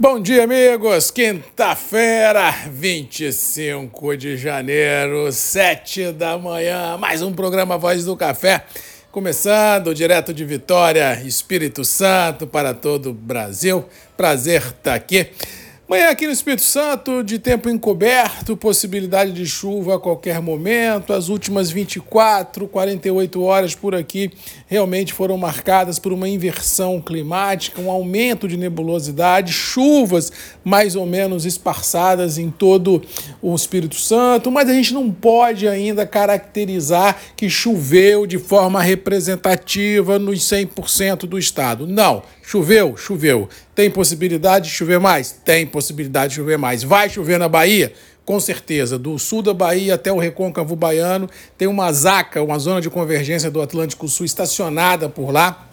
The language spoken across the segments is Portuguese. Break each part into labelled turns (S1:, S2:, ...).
S1: Bom dia, amigos. Quinta-feira, 25 de janeiro, 7 da manhã. Mais um programa Voz do Café. Começando direto de Vitória, Espírito Santo, para todo o Brasil. Prazer estar aqui. Manhã aqui no Espírito Santo, de tempo encoberto, possibilidade de chuva a qualquer momento. As últimas 24, 48 horas por aqui realmente foram marcadas por uma inversão climática, um aumento de nebulosidade, chuvas mais ou menos esparçadas em todo o Espírito Santo, mas a gente não pode ainda caracterizar que choveu de forma representativa nos 100% do estado. Não, choveu, choveu. Tem possibilidade de chover mais? Tem possibilidade de chover mais. Vai chover na Bahia? com certeza, do sul da Bahia até o recôncavo baiano, tem uma zaca, uma zona de convergência do Atlântico Sul estacionada por lá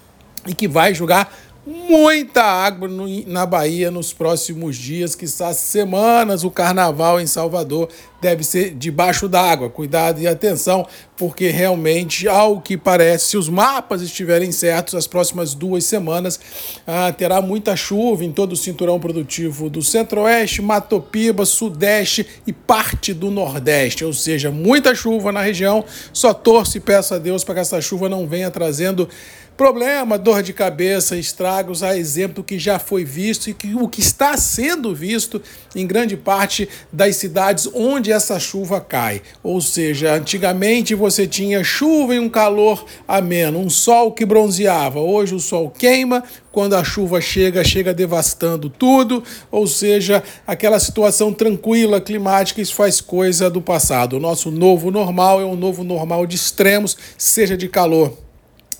S1: e que vai jogar muita água no, na Bahia nos próximos dias, que semanas. O carnaval em Salvador deve ser debaixo d'água. Cuidado e atenção, porque realmente, ao que parece, se os mapas estiverem certos, as próximas duas semanas ah, terá muita chuva em todo o cinturão produtivo do Centro-Oeste, Matopiba, Sudeste e parte do Nordeste. Ou seja, muita chuva na região. Só torço e peço a Deus para que essa chuva não venha trazendo Problema, dor de cabeça, estragos, a exemplo que já foi visto e que o que está sendo visto em grande parte das cidades onde essa chuva cai. Ou seja, antigamente você tinha chuva e um calor ameno, um sol que bronzeava. Hoje o sol queima, quando a chuva chega, chega devastando tudo, ou seja, aquela situação tranquila climática, isso faz coisa do passado. O nosso novo normal é um novo normal de extremos, seja de calor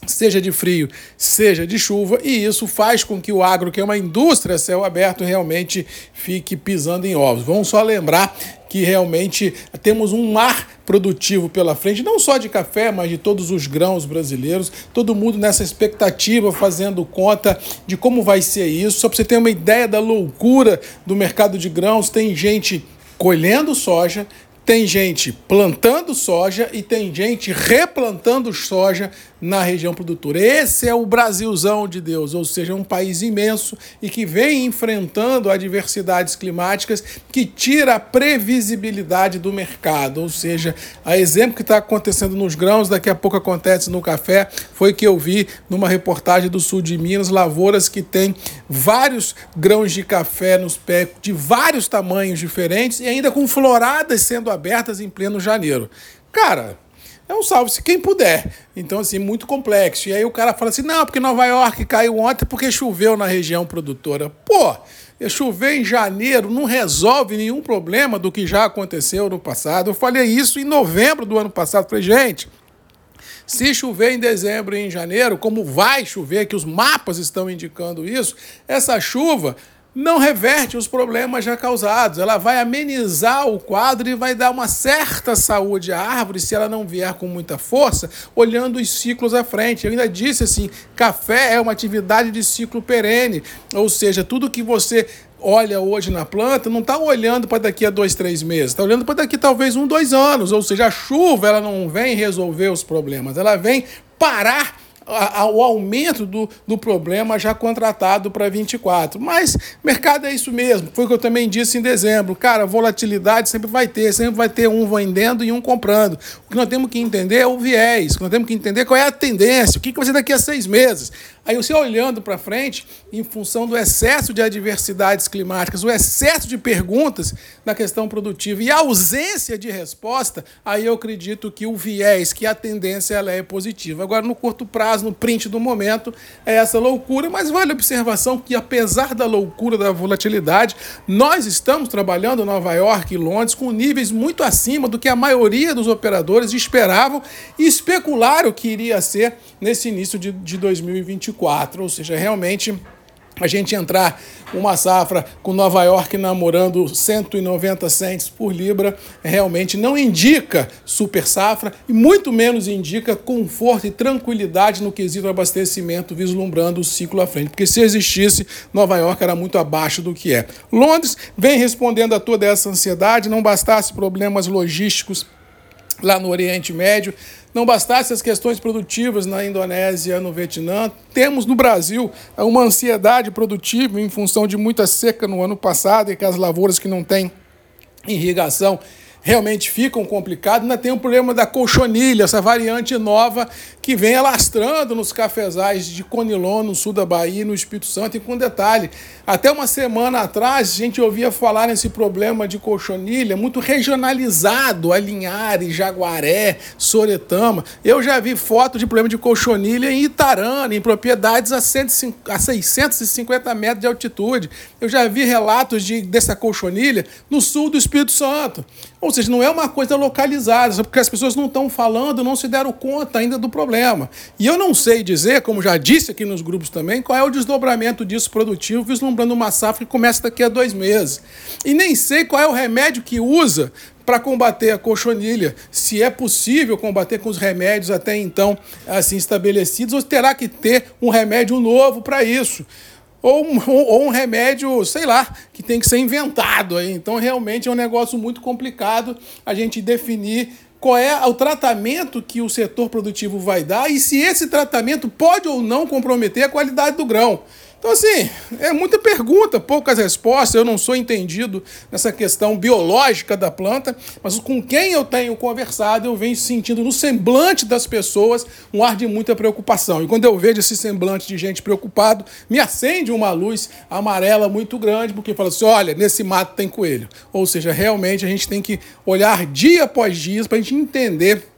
S1: seja de frio, seja de chuva, e isso faz com que o agro, que é uma indústria céu aberto, realmente fique pisando em ovos. Vamos só lembrar que realmente temos um mar produtivo pela frente, não só de café, mas de todos os grãos brasileiros, todo mundo nessa expectativa, fazendo conta de como vai ser isso. Só para você ter uma ideia da loucura do mercado de grãos, tem gente colhendo soja, tem gente plantando soja e tem gente replantando soja na região produtora. Esse é o Brasilzão de Deus, ou seja, um país imenso e que vem enfrentando adversidades climáticas que tira a previsibilidade do mercado. Ou seja, a exemplo que está acontecendo nos grãos, daqui a pouco acontece no café, foi que eu vi numa reportagem do sul de Minas, lavouras que têm vários grãos de café nos pés, de vários tamanhos diferentes e ainda com floradas sendo abertas em pleno janeiro. Cara, é um salve-se quem puder. Então, assim, muito complexo. E aí o cara fala assim: não, porque Nova York caiu ontem porque choveu na região produtora. Pô, chover em janeiro não resolve nenhum problema do que já aconteceu no passado. Eu falei isso em novembro do ano passado. Falei, gente. Se chover em dezembro e em janeiro, como vai chover, que os mapas estão indicando isso, essa chuva não reverte os problemas já causados. Ela vai amenizar o quadro e vai dar uma certa saúde à árvore se ela não vier com muita força, olhando os ciclos à frente. Eu ainda disse assim: café é uma atividade de ciclo perene, ou seja, tudo que você olha hoje na planta não está olhando para daqui a dois, três meses, está olhando para daqui talvez um, dois anos. Ou seja, a chuva ela não vem resolver os problemas, ela vem parar o aumento do, do problema já contratado para 24. Mas mercado é isso mesmo. Foi o que eu também disse em dezembro. Cara, volatilidade sempre vai ter, sempre vai ter um vendendo e um comprando. O que nós temos que entender é o viés, o que nós temos que entender qual é a tendência, o que vai ser daqui a seis meses. Aí você olhando para frente, em função do excesso de adversidades climáticas, o excesso de perguntas na questão produtiva e a ausência de resposta, aí eu acredito que o viés, que a tendência ela é positiva. Agora, no curto prazo, no print do momento, é essa loucura, mas vale a observação que, apesar da loucura da volatilidade, nós estamos trabalhando em Nova York e Londres com níveis muito acima do que a maioria dos operadores esperavam e especularam que iria ser nesse início de, de 2024. 2024, ou seja, realmente a gente entrar uma safra com Nova York namorando 190 cents por libra realmente não indica super safra e muito menos indica conforto e tranquilidade no quesito abastecimento vislumbrando o ciclo à frente, porque se existisse Nova York era muito abaixo do que é. Londres vem respondendo a toda essa ansiedade, não bastasse problemas logísticos lá no Oriente Médio. Não bastasse as questões produtivas na Indonésia, no Vietnã, temos no Brasil uma ansiedade produtiva em função de muita seca no ano passado e que as lavouras que não têm irrigação realmente ficam complicados. Ainda tem o problema da colchonilha, essa variante nova que vem alastrando nos cafezais de Conilon, no sul da Bahia, no Espírito Santo. E com detalhe, até uma semana atrás a gente ouvia falar nesse problema de colchonilha muito regionalizado, Alinhares, Jaguaré, Soretama. Eu já vi foto de problema de colchonilha em Itarana, em propriedades a, 150, a 650 metros de altitude. Eu já vi relatos de, dessa colchonilha no sul do Espírito Santo. Ou seja, não é uma coisa localizada, porque as pessoas não estão falando, não se deram conta ainda do problema. E eu não sei dizer, como já disse aqui nos grupos também, qual é o desdobramento disso produtivo, vislumbrando uma safra que começa daqui a dois meses. E nem sei qual é o remédio que usa para combater a cochonilha, se é possível combater com os remédios até então assim estabelecidos, ou terá que ter um remédio novo para isso ou um, ou um remédio, sei lá, que tem que ser inventado aí. Então, realmente é um negócio muito complicado a gente definir qual é o tratamento que o setor produtivo vai dar e se esse tratamento pode ou não comprometer a qualidade do grão. Então, assim, é muita pergunta, poucas respostas. Eu não sou entendido nessa questão biológica da planta, mas com quem eu tenho conversado, eu venho sentindo no semblante das pessoas um ar de muita preocupação. E quando eu vejo esse semblante de gente preocupado, me acende uma luz amarela muito grande, porque fala assim: olha, nesse mato tem coelho. Ou seja, realmente a gente tem que olhar dia após dia para a gente entender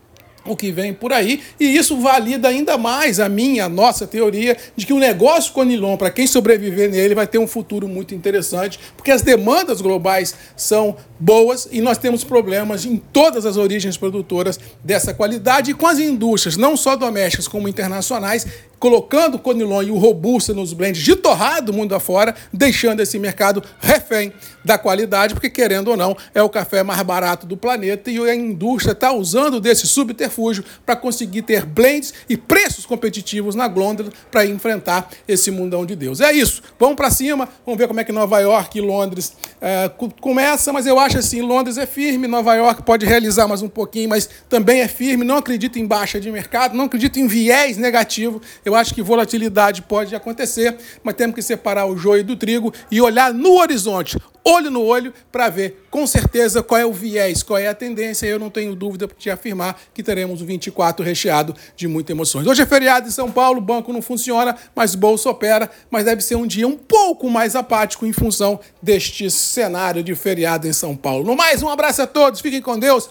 S1: o que vem por aí, e isso valida ainda mais a minha, a nossa teoria de que o negócio Conilon, para quem sobreviver nele, vai ter um futuro muito interessante, porque as demandas globais são boas e nós temos problemas em todas as origens produtoras dessa qualidade e com as indústrias, não só domésticas como internacionais, colocando o Conilon e o Robusta nos blends de torrado mundo afora, deixando esse mercado refém da qualidade, porque querendo ou não, é o café mais barato do planeta e a indústria está usando desse subterfúgio para conseguir ter blends e preços competitivos na glôndula para enfrentar esse mundão de Deus. É isso, vamos para cima, vamos ver como é que Nova York e Londres é, começa, mas eu acho assim, Londres é firme, Nova York pode realizar mais um pouquinho, mas também é firme, não acredito em baixa de mercado, não acredito em viés negativo, eu acho que volatilidade pode acontecer, mas temos que separar o joio do trigo e olhar no horizonte, olho no olho, para ver com certeza qual é o viés, qual é a tendência. Eu não tenho dúvida de afirmar que teremos o 24 recheado de muitas emoções. Hoje é feriado em São Paulo, o banco não funciona, mas o bolso opera, mas deve ser um dia um pouco mais apático em função deste cenário de feriado em São Paulo. No mais, um abraço a todos, fiquem com Deus.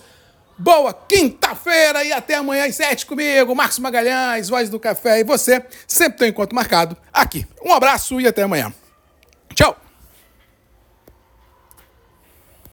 S1: Boa quinta-feira e até amanhã às sete comigo, Marcos Magalhães, Voz do Café e você. Sempre tem encontro marcado aqui. Um abraço e até amanhã.